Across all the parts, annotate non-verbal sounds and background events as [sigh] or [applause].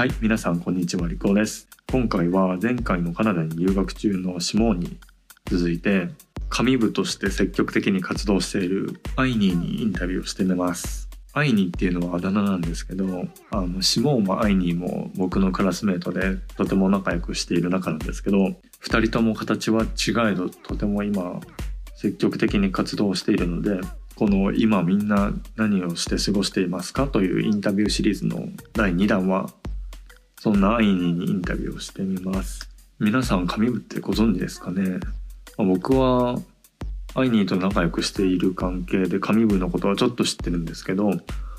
はい、皆さんこんにちは、リコです。今回は前回のカナダに留学中のシモーンに続いて、紙部として積極的に活動しているアイニーにインタビューをしてみます。アイニーっていうのはあだ名なんですけど、あのシモーンもアイニーも僕のクラスメートでとても仲良くしている仲なんですけど、二人とも形は違えどとても今積極的に活動しているので、この今みんな何をして過ごしていますかというインタビューシリーズの第2弾はそんなアイニーにインタビューをしてみます。皆さん紙部ってご存知ですかね、まあ僕はアイニーと仲良くしている関係で紙部のことはちょっと知ってるんですけど、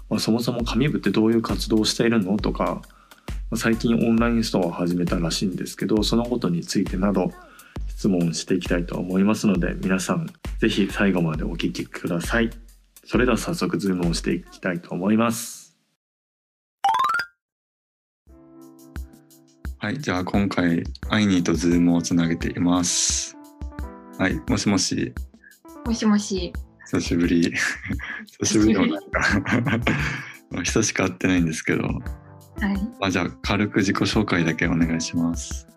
まあ、そもそも紙部ってどういう活動をしているのとかまあ最近オンラインストアを始めたらしいんですけどそのことについてなど質問していきたいと思いますので皆さんぜひ最後までお聞きください。それでは早速 Zoom をしていきたいと思います。はいじゃあ今回アイニーと Zoom をつなげています。はいもしもし。もしもし。久しぶり。[laughs] 久しぶりでもないか。[laughs] 久しく会ってないんですけど。はい。まあじゃあ軽く自己紹介だけお願いします。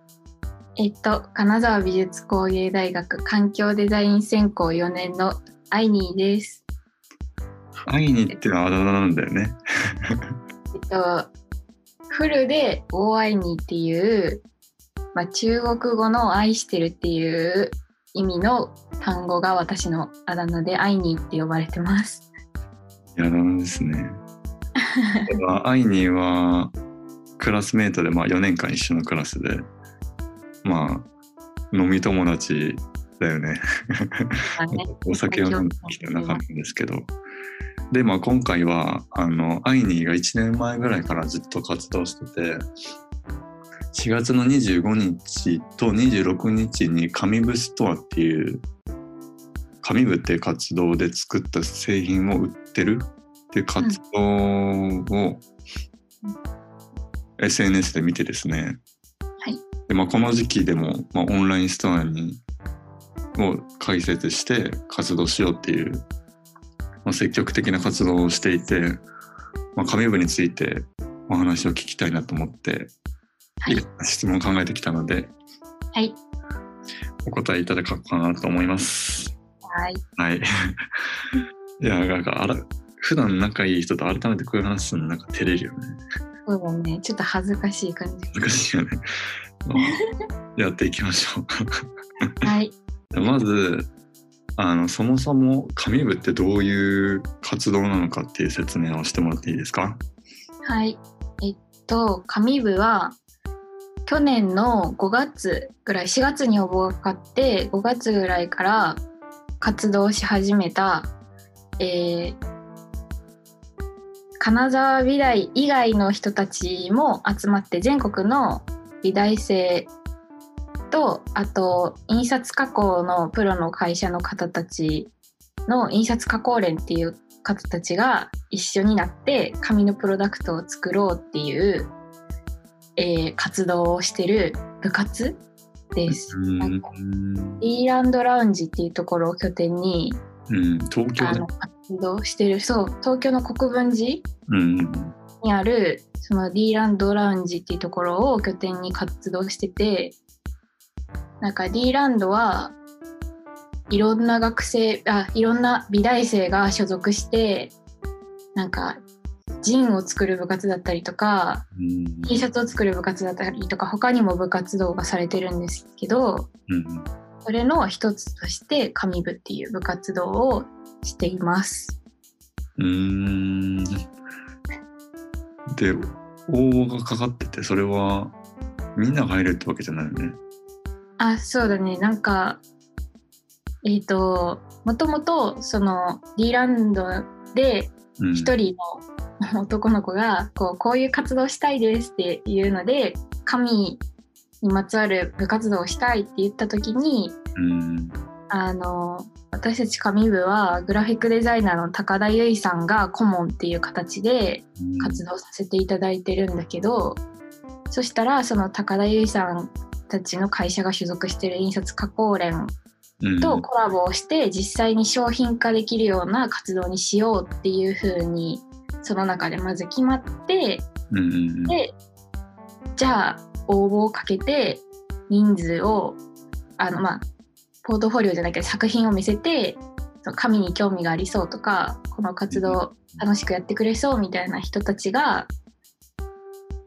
えっと、金沢美術工芸大学環境デザイン専攻4年のアイニーです。アイニーってのはあだ名なんだよね。えっと、フルで大アイニーっていう、まあ、中国語の愛してるっていう意味の単語が私のあだ名でアイニーって呼ばれてます。いやなんですね。アイニーはクラスメートで、まあ、4年間一緒のクラスでまあ飲み友達だよね。[laughs] お酒を飲んできた仲なんですけど。でまあ今回はあのアイニーが1年前ぐらいからずっと活動してて4月の25日と26日に紙部ストアっていう紙部っていう活動で作った製品を売ってるっていう活動を SNS で見てですね、はいでまあ、この時期でも、まあ、オンラインストアにを開設して活動しようっていう、まあ、積極的な活動をしていて、まあ、紙部についてお話を聞きたいなと思って、はい質問を考えてきたのではい。お答えいただこうかなと思います。はい。はい。[laughs] いや、なんかあら、普段仲いい人と改めてこういう話するのなんか照れるよね。そうだね。ちょっと恥ずかしい感じ。難しいよね。まあ [laughs] やっていきましょう。[laughs] はい。まず、あの、そもそも紙部ってどういう活動なのかっていう説明をしてもらっていいですか？はい。えっと、紙部は、去年の5月ぐらい、4月に応募がかかって、5月ぐらいから活動し始めた、えー金沢美大以外の人たちも集まって、全国の美大生と、あと、印刷加工のプロの会社の方たちの印刷加工連っていう方たちが一緒になって紙のプロダクトを作ろうっていう、えー活動をしてる部活です。なんかディーランドラウンジっていうところを拠点にうん、東京であの。活動してるそう東京の国分寺うん。にあるそのディーランドラウンジっていうところを拠点に活動しててなんかディーランドはいろんな学生あいろんな美大生が所属してなんかジンを作る部活だったりとかうん T シャツを作る部活だったりとか他にも部活動がされてるんですけどうん。それの一つとして紙部っていう部活動をしています。うーん。で、応募がかかってて、それはみんなが入るってわけじゃないよね。あそうだね。なんかえっ、ともともとその D ランドでうん、一人の男の子がこうこういう活動したいですっていうので紙にまつわる部活動をしたいって言った時にうん。あの私たち紙部はグラフィックデザイナーの高田由衣さんが顧問っていう形でうん。活動させていただいてるんだけど、そしたらその高田由衣さんたちの会社が所属してる印刷加工連うん。とコラボをして実際に商品化できるような活動にしようっていう風にその中でまず決まってでじゃあ応募をかけて人数をあのまあポートフォリオじゃないけど作品を見せてその神に興味がありそうとかこの活動楽しくやってくれそうみたいな人たちが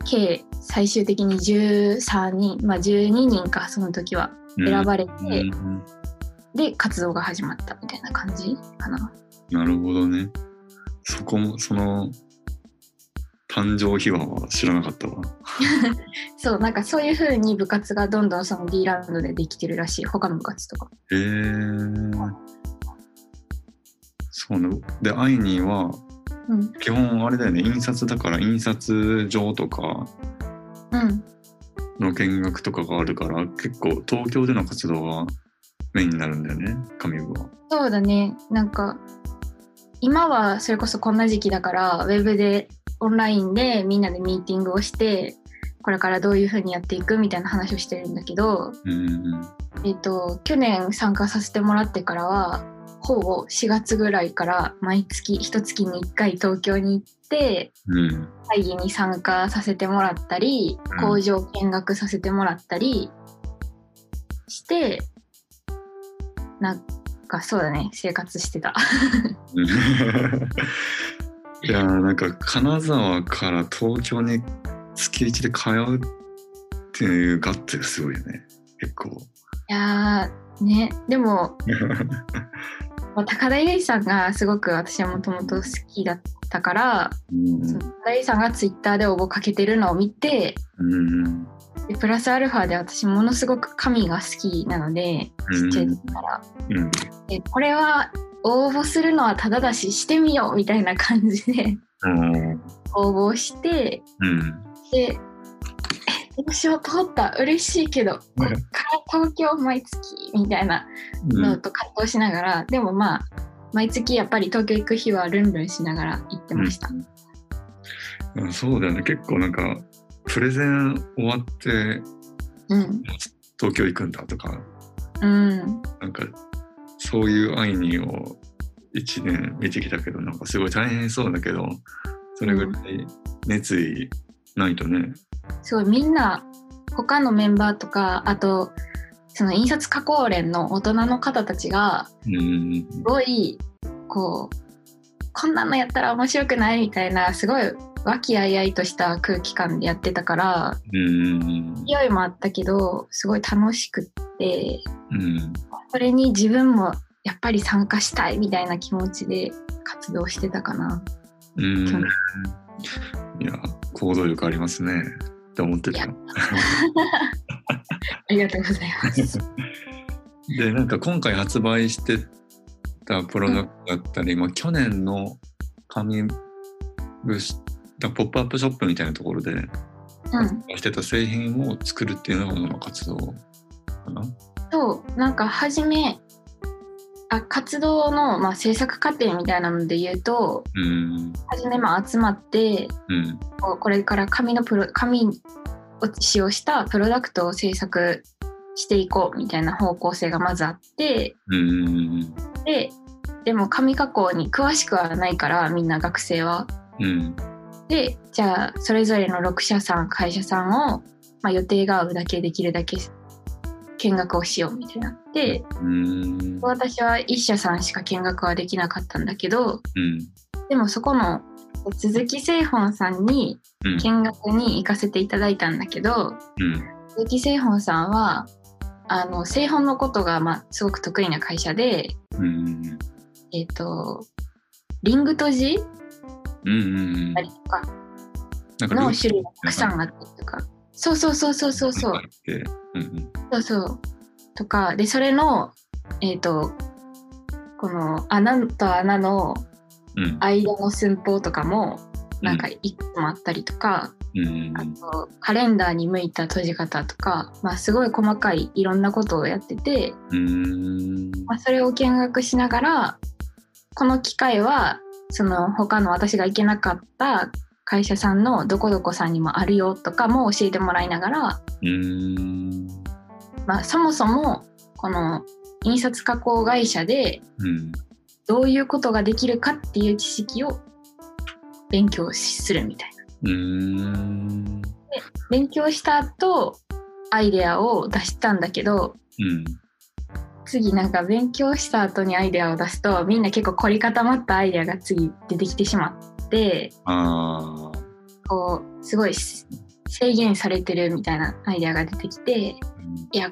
計最終的に13人まあ12人かその時は選ばれて、うんで活動が始まったみたいな感じかな。なるほどね。そこも、その、誕生秘話は知らなかったわ。[laughs] そうなんかそういう風に部活がどんどんその D ランドでできてるらしい他の部活とか。へえー。そうね。で、アイニーは、うん基本あれだよね、印刷だから印刷所とかうんの見学とかがあるから、結構東京での活動がメインになるんだよね、神部は。そうだねなんか今はそれこそこんな時期だからウェブでオンラインでみんなでミーティングをしてこれからどういう風にやっていくみたいな話をしてるんだけど、うんうん。えっと去年参加させてもらってからはほぼ4月ぐらいから毎月一月に1回東京に行ってうん。会議に参加させてもらったりうん工場見学させてもらったりしてなんかそうだね生活してた。[laughs] いやーなんか金沢から東京に月1で通うっていうガッツがすごいよね結構いやーねでもまあ [laughs] 高田由衣さんがすごく私はもともと好きだったから、うんその高田さんがツイッターで応募かけてるのを見てうんでプラスアルファで私ものすごく神が好きなのでちっちゃい時から、うん。でこれは応募するのはただだししてみようみたいな感じでうん。応募してうん。でえどうしよう通った。嬉しいけどこっから東京毎月みたいなのと葛藤しながら、でもまあ毎月やっぱり東京行く日はルンルンしながら行ってました。うん。そうだよね。結構なんかプレゼン終わってうん、東京行くんだとか。うん、なんかそういうアイニーを1年見てきたけどなんかすごい大変そうだけどそれぐらい熱意ないとねすごいみんな他のメンバーとかあとその印刷加工連の大人の方たちがうん。すごいこうこんなのやったら面白くないみたいなすごい和気あいあいとした空気感でやってたからうん。勢いもあったけどすごい楽しくってうん。それに自分もやっぱり参加したいみたいな気持ちで活動してたかな。うん。去いや行動力ありますねって思ってたよ [laughs] ありがとうございます。でなんか今回発売してたプロダクトだったり、まあ、去年の紙ブスだポップアップショップみたいなところでうん、してた製品を作るっていうのが活動かな。そうなんか初めあ活動の、まあ、制作過程みたいなので言うとうん初めまあ集まってうん。これから紙のプロ紙を使用したプロダクトを制作していこうみたいな方向性がまずあってうん。ででも紙加工に詳しくはないからみんな学生は。うん。でじゃあそれぞれの6社さん会社さんを、まあ、予定が合うだけできるだけ見学をしようみたいになってうん私は1社さんしか見学はできなかったんだけどうんでもそこの鈴木製本さんに見学に行かせていただいたんだけどうん鈴木製本さんはあの製本のことが、まあ、すごく得意な会社で、うんえっとリングとじうんうんたりとかなんかの種類がたくさんあったりとかそうそうそうそうそうそう。うんうんそうそう。とか、で、それの、えっ、と、この穴と穴のうん。間の寸法とかも、なんかいくつもあったりとか、うん。あと、カレンダーに向いた閉じ方とか、まあ、すごい細かいいろんなことをやってて、うん。まあ、それを見学しながら、この機会は、その他の私が行けなかった会社さんのどこどこさんにもあるよとかも教えてもらいながら、うんまあ、そもそもこの印刷加工会社でうんどういうことができるかっていう知識を勉強するみたいな。うん勉強した後アイデアを出したんだけどうん。次なんか勉強した後にアイデアを出すとみんな結構凝り固まったアイデアが次出てきてしまってああ。こうすごい制限されてるみたいなアイデアが出てきていや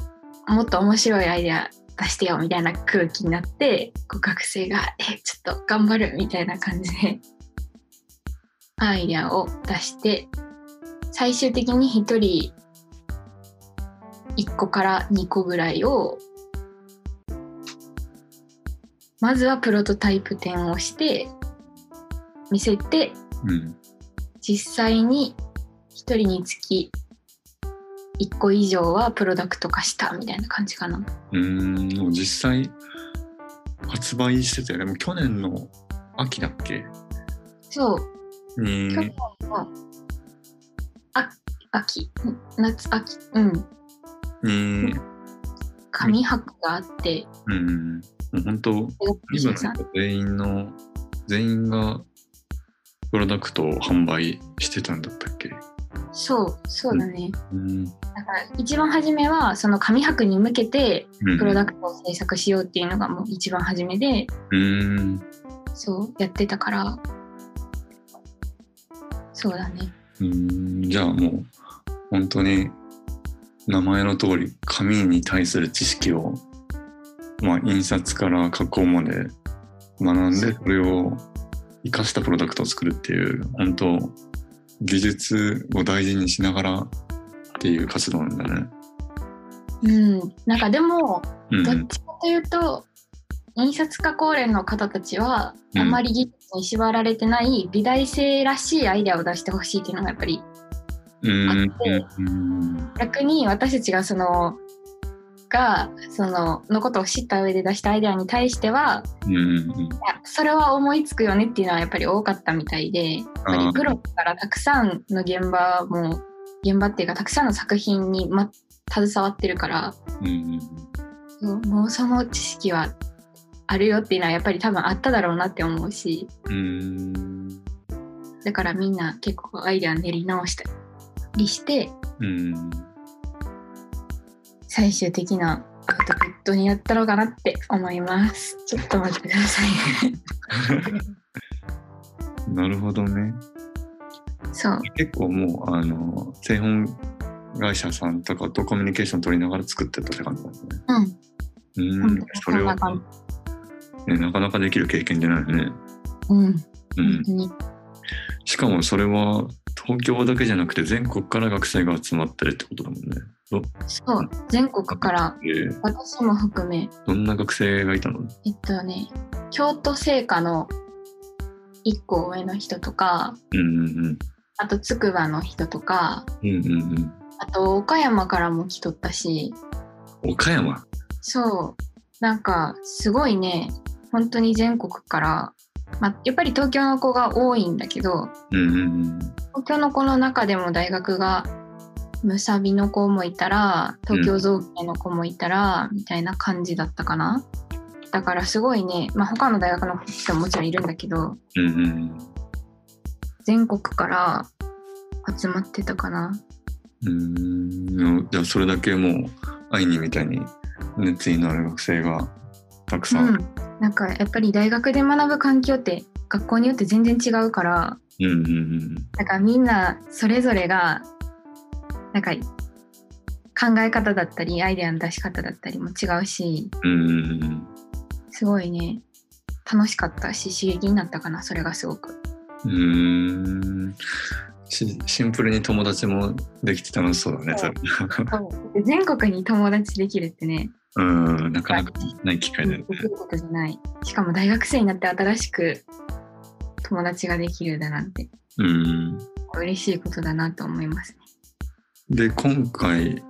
もっと面白いアイデア出してよみたいな空気になってこう学生が「えちょっと頑張る」みたいな感じでアイデアを出して最終的に1人1個から2個ぐらいをまずはプロトタイプ展をして見せてうん。実際に1人につき1個以上はプロダクト化したみたいな感じかな。うーん。実際、発売してたよね。もう去年の秋だっけ？そうに、去年のあ秋夏秋うんに、紙博があってうん。もう本当、今全員の、全員がプロダクトを販売してたんだったっけ？そうそうだね、うん。だから一番初めはその紙博に向けてうんプロダクトを制作しようっていうのがもう一番初めでうん。そうやってたからそうだねうん。じゃあもう、本当に、名前の通り、紙に対する知識を、まあ、印刷から加工まで学んで、それを生かしたプロダクトを作るっていう、本当、技術を大事にしながらっていう活動なんだね。うんなんかでもうん。どっちかというと、印刷加工連の方たちは、うんあまり技術に縛られてない美大生らしいアイデアを出してほしいっていうのがやっぱりうん。あってうん。逆に私たちがそのがそののことを知った上で出したアイデアに対してはうん。うん。それは思いつくよねっていうのはやっぱり多かったみたいでやっぱりプロからたくさんの現場も現場っていうかたくさんの作品に、ま、携わってるからうん。そうもうその知識はあるよっていうのはやっぱり多分あっただろうなって思うしうん。だからみんな結構アイデア練り直したりしてうん。最終的なアウトプットになったのかなって思いますちょっと待ってください [laughs] なるほどね。そう結構もう、あの、製本会社さんとかとコミュニケーション取りながら作ってったって感じなんですね。うんうん。それはね、なかなかできる経験じゃないよね。うんうんしかもそれは、東京だけじゃなくて全国から学生が集まってるってことだもんね。どそう。全国からえー。私も含め。どんな学生がいたの？えっとね京都精華の1個上の人とかうんうんあと筑波の人とかうん。うんうんうん。あと岡山からも来とったし。岡山？そう。なんかすごいね本当に全国から、まあ、やっぱり東京の子が多いんだけどうんうんうん。東京の子の中でも大学がむさびの子もいたら東京造形の子もいたら、みたいな感じだったかなだからすごいね、まあ、他の大学の人ももちろんいるんだけどうんうん全国から集まってたかなうん。うん。じゃあそれだけもう、アイニーみたいに熱意のある学生がたくさん。うんなんかやっぱり大学で学ぶ環境って学校によって全然違うからうんうんうん。だからみんなそれぞれがなんか考え方だったりアイデアの出し方だったりも違うしうん。すごいね楽しかったし刺激になったかなそれがすごく。うーん。しシンプルに友達もできて楽しそうだね、そ全国に友達できるってねうん、なかなかない機会だよね。で。きることじゃない。しかも大学生になって新しく友達ができるだなんて。うん。嬉しいことだなと思いますねで、今回、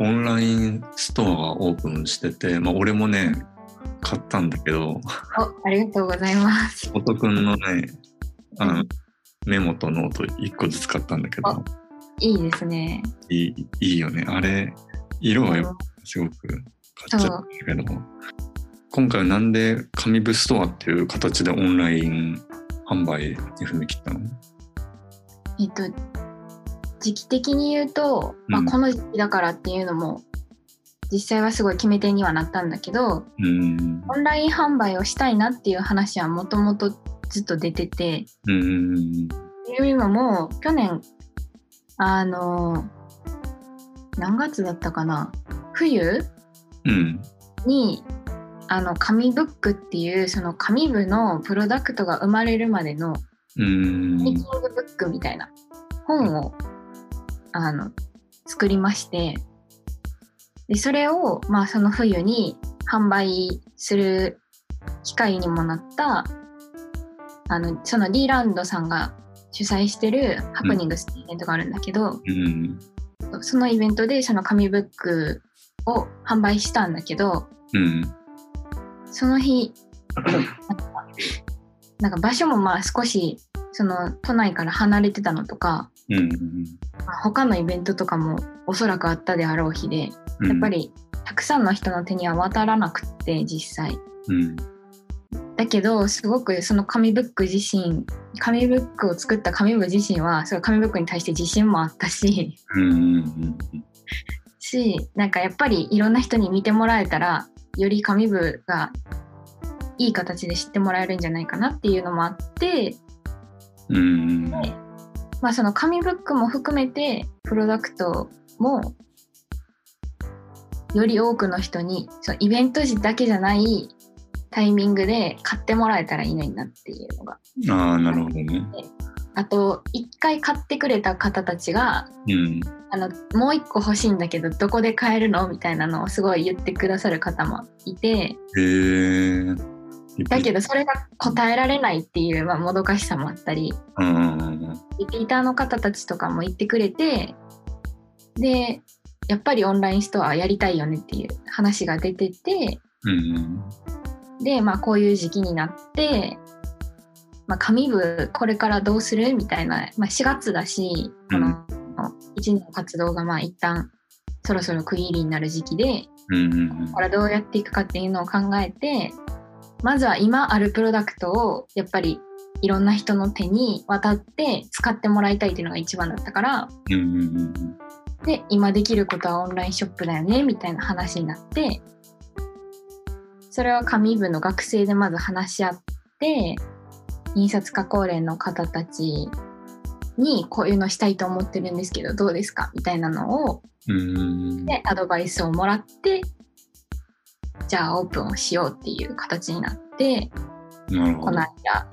オンラインストアがオープンしてて、まあ、俺もね、買ったんだけど、おありがとうございます。おとくんのね、あの、メモとノート1個ずつ買ったんだけど、いいですね。いいいいよね。あれ、色がやっぱすごく買っちゃったけど、今回はなんで紙部ストアっていう形でオンライン販売に踏み切ったの？えっと時期的に言うと、まあ、うんこの時期だからっていうのも実際はすごい決め手にはなったんだけどうん。オンライン販売をしたいなっていう話はもともとずっと出ててうんっていうのも去年あの何月だったかな冬うん。にあの紙ブックっていうその紙部のプロダクトが生まれるまでのうん。メイキングブックみたいな本をあの作りまして。でそれをまあその冬に販売する機会にもなったあのその D ランドさんが主催してるハプニングスってイベントがあるんだけど、うん。そのイベントでその紙ブックを販売したんだけどうん。その日なんか場所もまあ少しその都内から離れてたのとか、うんまあ他のイベントとかもおそらくあったであろう日でうん。やっぱりたくさんの人の手には渡らなくって実際。うん。だけどすごくその紙ブック自身紙ブックを作った紙部自身はその紙ブックに対して自信もあったし。うんしなんかやっぱりいろんな人に見てもらえたらより紙部がいい形で知ってもらえるんじゃないかなっていうのもあって。うんまあ、その紙ブックも含めてプロダクトもより多くの人にそのイベント時だけじゃないタイミングで買ってもらえたらいいのになっていうのが。ああなるほどね。あと一回買ってくれた方たちがうん。あのもう一個欲しいんだけどどこで買えるの？みたいなのをすごい言ってくださる方もいて。へえだけどそれが答えられないっていう、まあ、もどかしさもあったりうんリピーターの方たちとかも言ってくれてでやっぱりオンラインストアやりたいよねっていう話が出ててうんでまあこういう時期になって、まあ、紙部これからどうするみたいな、まあ、4月だしこの1年の活動がまあ一旦そろそろ区切りになる時期でうんここからどうやっていくかっていうのを考えてまずは今あるプロダクトをやっぱりいろんな人の手に渡って使ってもらいたいっていうのが一番だったからうんうんで今できることはオンラインショップだよねみたいな話になってそれは紙部の学生でまず話し合って印刷加工連の方たちにこういうのしたいと思ってるんですけどどうですかみたいなのをうん。でアドバイスをもらってじゃあオープンをしようっていう形になってこの間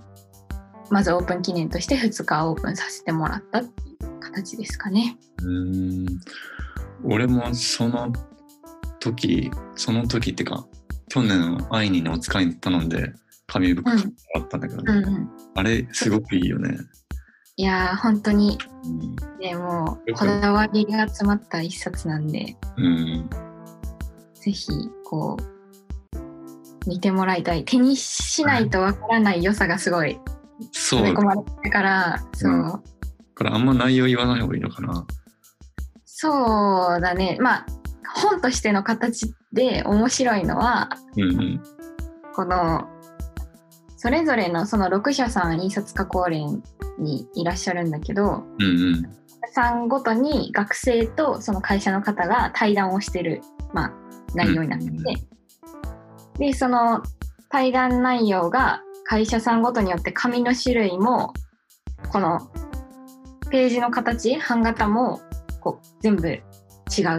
まずオープン記念として2日オープンさせてもらったっていう形ですかね。うん。俺もその時その時ってか去年アイニーのお使いに頼んで紙袋買ってもらったんだけど、うん。うん、あれすごくいいよね、いやー本当にうん。ねもこだわりが詰まった一冊なんで。うん、ぜひこう見てもらいたい。手にしないとわからない良さがすごいそう。詰め込まれてるからそう、うん。これあんま内容言わない方がいいのかな。そうだね。まあ本としての形で面白いのはうんうん。このそれぞれのその6社さん印刷加工連にいらっしゃるんだけどうんうん。さんごとに学生とその会社の方が対談をしてる、まあ、内容になってて、うんでその対談内容が会社さんごとによって紙の種類もこのページの形版型もこう全部違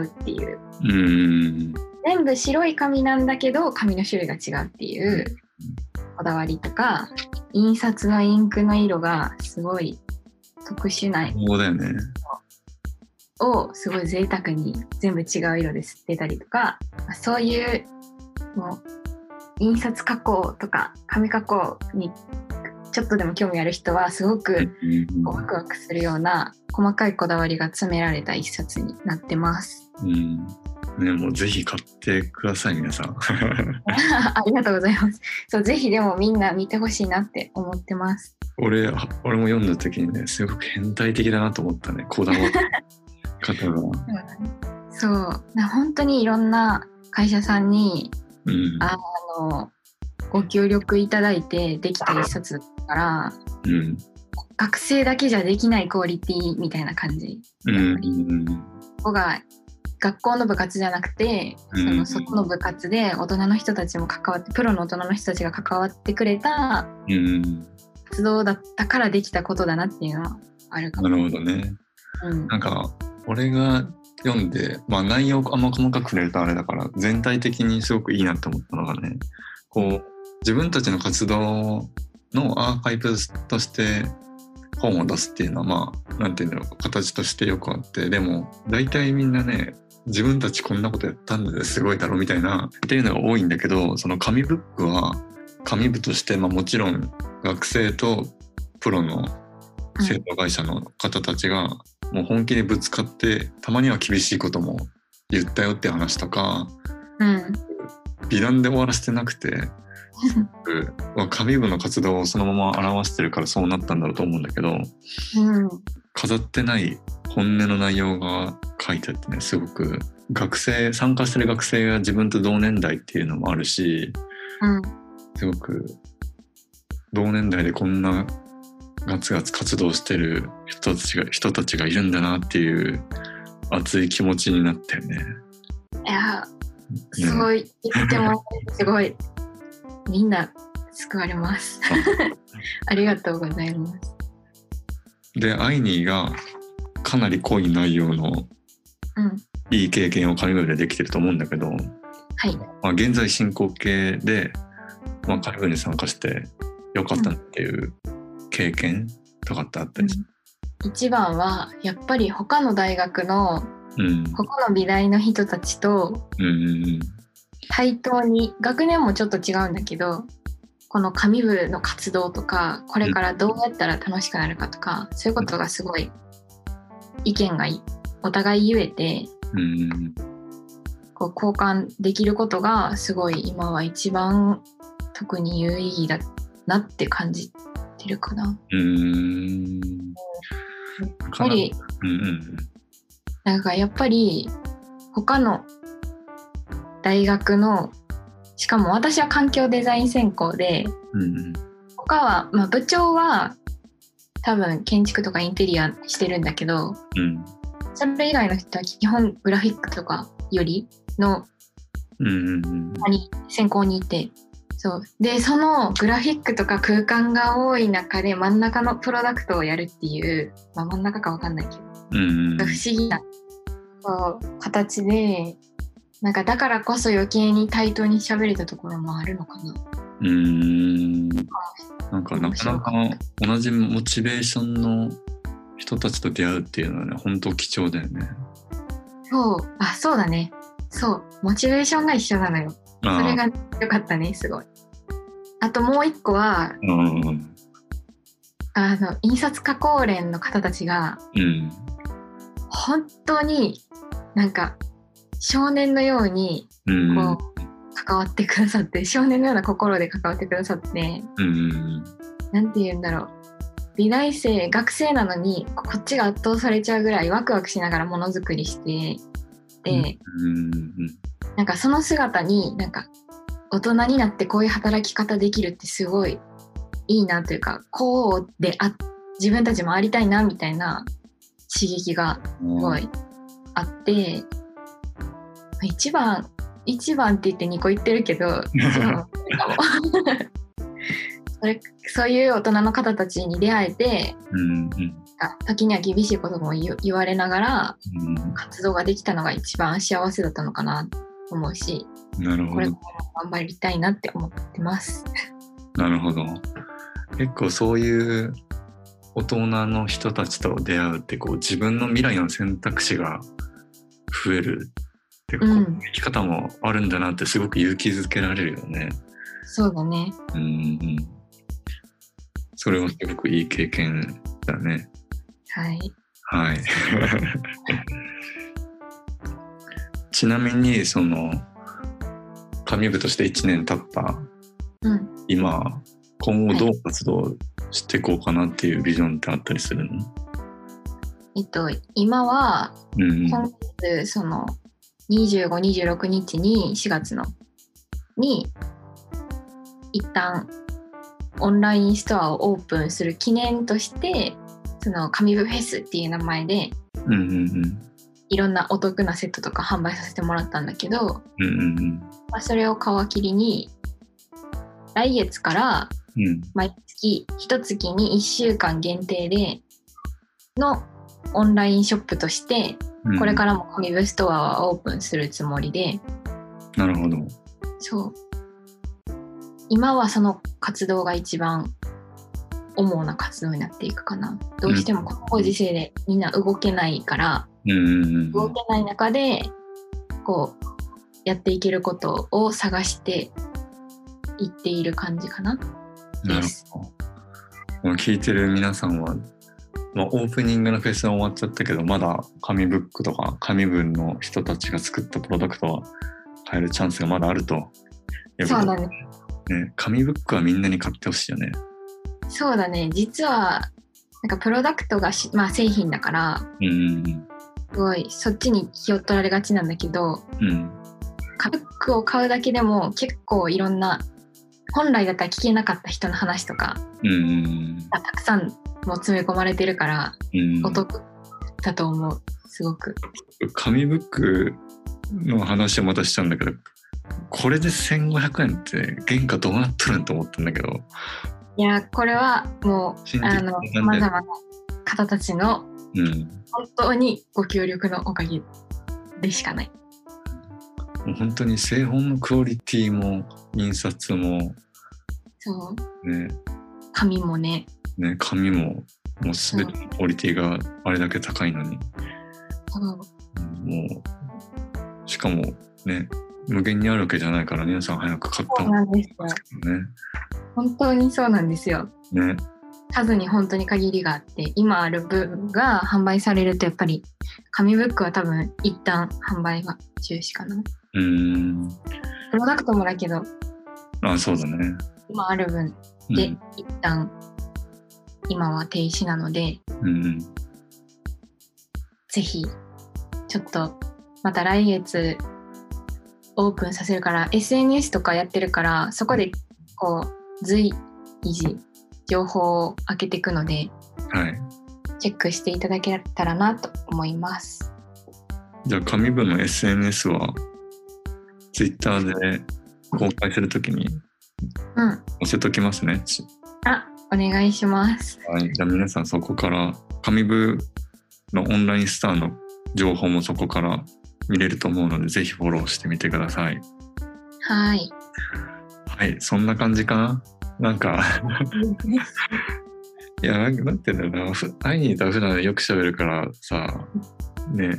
うっていう。うん。全部白い紙なんだけど紙の種類が違うっていうこだわりとか印刷のインクの色がすごい特殊なそうだよね。をすごい贅沢に全部違う色で吸ってたりとかまあそういうもう印刷加工とか紙加工にちょっとでも興味ある人はすごくワクワクするような細かいこだわりが詰められた一冊になってます。うんねもうぜひ買ってください皆さん [laughs] ありがとうございます。そうぜひでもみんな見てほしいなって思ってます。俺俺も読んだ時にねすごく変態的だなと思ったねこだわり方が [laughs] そうな本当にいろんな会社さんにうんあのご協力いただいてできた一冊だからうん学生だけじゃできないクオリティみたいな感じ。うんここが学校の部活じゃなくて、うんその外の部活で大人の人たちも関わってプロの大人の人たちが関わってくれたうん活動だったからできたことだなっていうのはあるかも。なるほどね。うんなんか俺が読んで、まあ、内容あんま細かく触れるとあれだから全体的にすごくいいなって思ったのがねこう自分たちの活動のアーカイブとして本を出すっていうのはまあなんていうんだろう形としてよくあってでも大体みんなね自分たちこんなことやったんですごいだろみたいなっていうのが多いんだけどその紙ブックは紙部として、まあ、もちろん学生とプロの制度会社の方たちがもう本気でぶつかってたまには厳しいことも言ったよって話とかうん美談で終わらせてなくて紙部の活動をそのまま表してるからそうなったんだろうと思うんだけどうん飾ってない本音の内容が書いてあってねすごく学生参加してる学生が自分と同年代っていうのもあるしうんすごく同年代でこんなガツガツ活動してる人たちが人たちがいるんだなっていう熱い気持ちになったよね。いやすごい言ってもすごいみんな救われます。ありがとうございます。でアイニーがかなり濃い内容のうんいい経験を紙部でできてると思うんだけど、はいまあ、現在進行形で、まあ、紙部に参加してよかったなっていう経験とかってあったりする？一番はやっぱり他の大学のうん。他の美大の人たちとうんうん対等に学年もちょっと違うんだけどこの紙部の活動とかこれからどうやったら楽しくなるかとか、そういうことがすごい意見がいお互い言えてうんうん。こう交換できることがすごい今は一番特に有意義だなって感じてるかな。うーん。やっぱりうんうん。なんかやっぱり他の大学のしかも私は環境デザイン専攻でうんうん他は、まあ、部長は多分建築とかインテリアしてるんだけどうんそれ以外の人は基本グラフィックとかよりのうん。うんうんに専攻にいてそう。でそのグラフィックとか空間が多い中で真ん中のプロダクトをやるっていう、まあ、真ん中かわかんないけどうんうん不思議なそう形でなんかだからこそ余計に対等に喋れたところもあるのかな。うーんなんかなかなか同じモチベーションの人たちと出会うっていうのはね本当貴重だよね。そう。あそうだね。そう。モチベーションが一緒なのよ。そあれが良かったねすごい。あともう一個はうんうんあの印刷加工連の方たちがうん。本当になんか少年のようにうんこう関わってくださって少年のような心で関わってくださってうんなんて言うんだろう。美大生学生なのにこっちが圧倒されちゃうぐらいワクワクしながらものづくりしてで、うんなんかその姿になんか大人になってこういう働き方できるってすごいいいなというかこうであ自分たちもありたいなみたいな刺激がうんすごいあって一番一番って言って2個言ってるけど [laughs] それそういう大人の方たちに出会えてうんうん。あ時には厳しいことも言言われながらうん。活動ができたのが一番幸せだったのかな。と思うしなるほどこれからも頑張りたいなって思ってます。なるほど結構そういう大人の人たちと出会うってこう自分の未来の選択肢が増えるっていうか、うん生き方もあるんだなってすごく勇気づけられるよね。そうだね。うんうんそれはすごくいい経験だね。はい。はい。ちなみにその紙部として1年経ったうん。今今後どう活動していこうかなっていうビジョンってあったりするの、えっと今はうん今月その25、26日に4月のに一旦オンラインストアをオープンする記念としてその紙部フェスっていう名前でうんうんうんいろんなお得なセットとか販売させてもらったんだけど、うんうんまあ、それを皮切りに来月からうん。うん毎月一月に1週間限定でのオンラインショップとしてうん。これからも紙部ストアはオープンするつもりで。なるほど。そう。今はその活動が一番主な活動になっていくかな。どうしてもこのご時世でみんな動けないからうんうんうん動けない中でこうやっていけることを探していっている感じかななるほど。まあ聞いてる皆さんは、まあ、オープニングのフェスは終わっちゃったけど、まだ紙ブックとか紙文の人たちが作ったプロダクトは買えるチャンスがまだあるとそうだねね。紙ブックはみんなに買ってほしいよね。そうだね実はなんかプロダクトがし、まあ、製品だからうんうんすごいそっちに気を取られがちなんだけどうん。うん。カブックを買うだけでも結構いろんな本来だったら聞けなかった人の話とかうんたくさんもう詰め込まれてるからお得だと思うすごく紙ブックの話はまたしちゃうんだけど、これで1500円って原価どうなっとるんと思ったんだけど、いやこれはもうあのさまざまな方たちのうん。本当にご協力のおかげでしかない。もう本当に製本のクオリティも印刷もそう。ね、紙もね。ね、紙ももう全てのクオリティがあれだけ高いのに、そう。もうしかもね無限にあるわけじゃないから皆さん早く買ったそう方がいないんですけどね。本当にそうなんですよ。ね。数に本当に限りがあって今ある分が販売されるとやっぱり紙ブックは多分一旦販売が中止かなうーん。プロダクトもだけどあ、そうだね。今ある分でうん。一旦今は停止なので、うん。ぜひちょっとまた来月オープンさせるから SNS とかやってるからそこでこう随時情報を開けていくのではい。チェックしていただけたらなと思います。じゃあ紙部の SNS は Twitter で公開するときにうん。載せときますね。ちあ、お願いします。はい。じゃあ皆さんそこから紙部のオンラインスターの情報もそこから見れると思うので、ぜひフォローしてみてください。はい。はい。そんな感じかななんか、いや、なんかなんて言うんだろうな。ふ会いに行ったら普段よく喋るからさ、ね、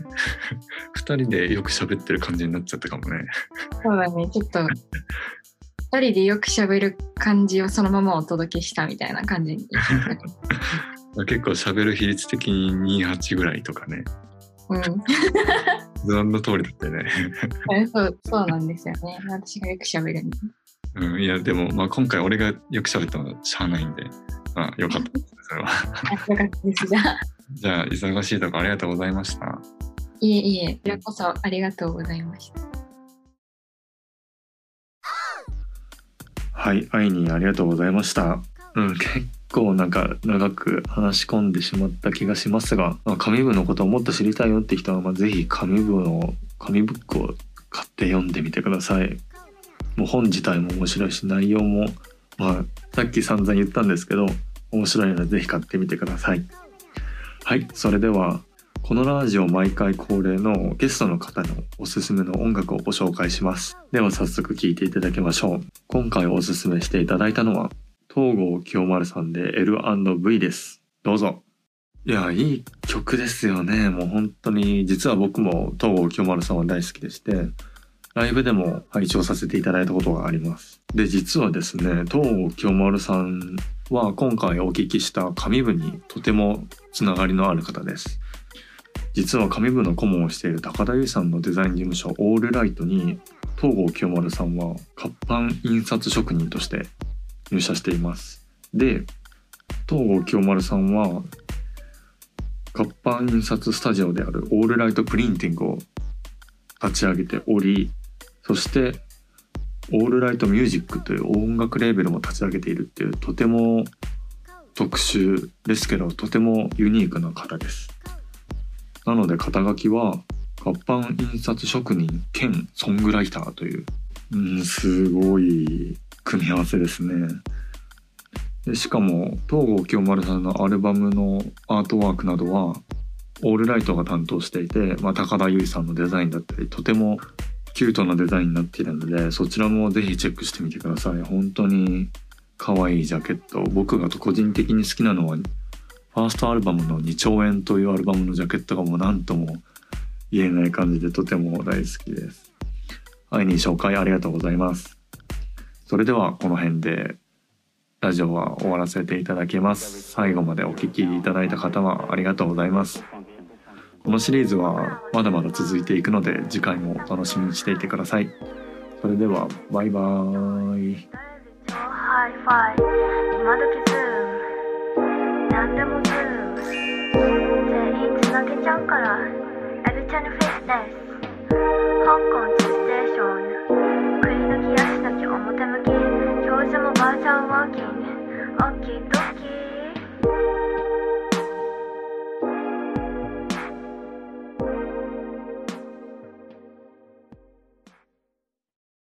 二人でよく喋ってる感じになっちゃったかもね。そうだね、ちょっと二人でよく喋る感じをそのままお届けしたみたいな感じに。[laughs] 結構喋る比率的に28ぐらいとかね。うん。[laughs] 図案の通りだったよね。[laughs] そう、そうなんですよね。私がよく喋るんで。うん、いや、でも、まあ、今回俺がよく喋ったのはしゃあないんで、まあ、よかったです、[laughs] それは。あよかったです。じゃあ、じゃあ、忙しいとこありがとうございました。いえいえ、こちらこそありがとうございました。はい、アイニーありがとうございました。うん、結構なんか長く話し込んでしまった気がしますが、まあ、紙部のことをもっと知りたいよって人は、まあ、ぜひ紙部の紙ブックを買って読んでみてください。もう本自体も面白いし、内容も、まあ、さっき散々言ったんですけど、面白いのでぜひ買ってみてください。はい、それでは、このラジオ毎回恒例のゲストの方のおすすめの音楽をご紹介します。では早速聴いていただきましょう。今回おすすめしていただいたのは、東郷清丸さんで L&V です。どうぞ。いや、いい曲ですよね。もう本当に、実は僕も東郷清丸さんは大好きでして、ライブでも拝聴させていただいたことがあります。で、実はですね、東郷清丸さんは今回お聞きした紙部にとてもつながりのある方です。実は紙部の顧問をしている高田優さんのデザイン事務所オールライトに東郷清丸さんは活版印刷職人として入社しています。で、東郷清丸さんは活版印刷スタジオであるオールライトプリンティングを立ち上げており、そしてオールライトミュージックという音楽レーベルも立ち上げているっていうとても特殊ですけどとてもユニークな方です。なので肩書きは活版印刷職人兼ソングライターという、うん、すごい組み合わせですね。でしかも東郷清丸さんのアルバムのアートワークなどはオールライトが担当していて、まあ、高田由衣さんのデザインだったりとてもキュートなデザインになっているのでそちらもぜひチェックしてみてください。本当に可愛いジャケット。僕が個人的に好きなのはファーストアルバムの「2兆円」というアルバムのジャケットがもう何とも言えない感じでとても大好きです。愛に紹介ありがとうございます。それではこの辺でラジオは終わらせていただきます。最後までお聴きいただいた方はありがとうございます。このシリーズはまだまだ続いていくので次回もお楽しみにしていてください。それではバイバーイ。きドッキー。